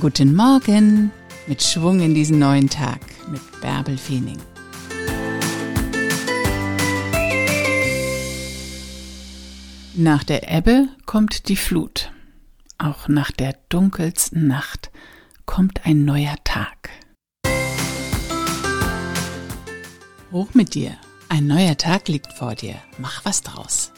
Guten Morgen mit Schwung in diesen neuen Tag mit Bärbel Feening. Nach der Ebbe kommt die Flut. Auch nach der dunkelsten Nacht kommt ein neuer Tag. Hoch mit dir. Ein neuer Tag liegt vor dir. Mach was draus.